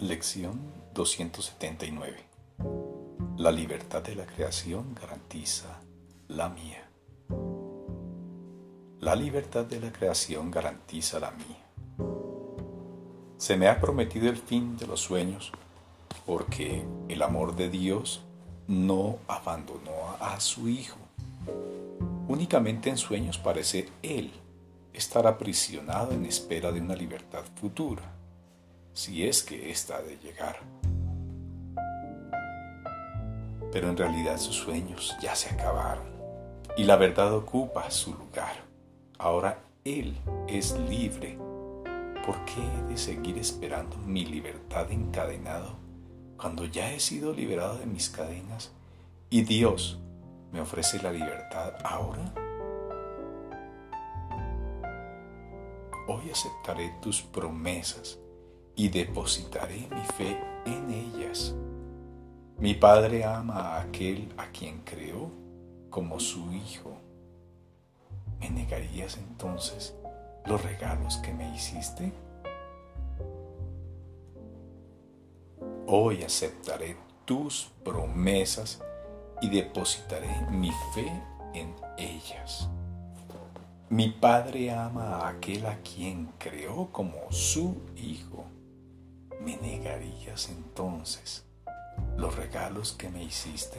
Lección 279. La libertad de la creación garantiza la mía. La libertad de la creación garantiza la mía. Se me ha prometido el fin de los sueños porque el amor de Dios no abandonó a su Hijo. Únicamente en sueños parece Él estar aprisionado en espera de una libertad futura si es que ésta de llegar. Pero en realidad sus sueños ya se acabaron y la verdad ocupa su lugar. Ahora Él es libre. ¿Por qué he de seguir esperando mi libertad encadenado cuando ya he sido liberado de mis cadenas y Dios me ofrece la libertad ahora? Hoy aceptaré tus promesas y depositaré mi fe en ellas. Mi Padre ama a aquel a quien creó como su Hijo. ¿Me negarías entonces los regalos que me hiciste? Hoy aceptaré tus promesas y depositaré mi fe en ellas. Mi Padre ama a aquel a quien creó como su Hijo. ¿Me negarías entonces los regalos que me hiciste?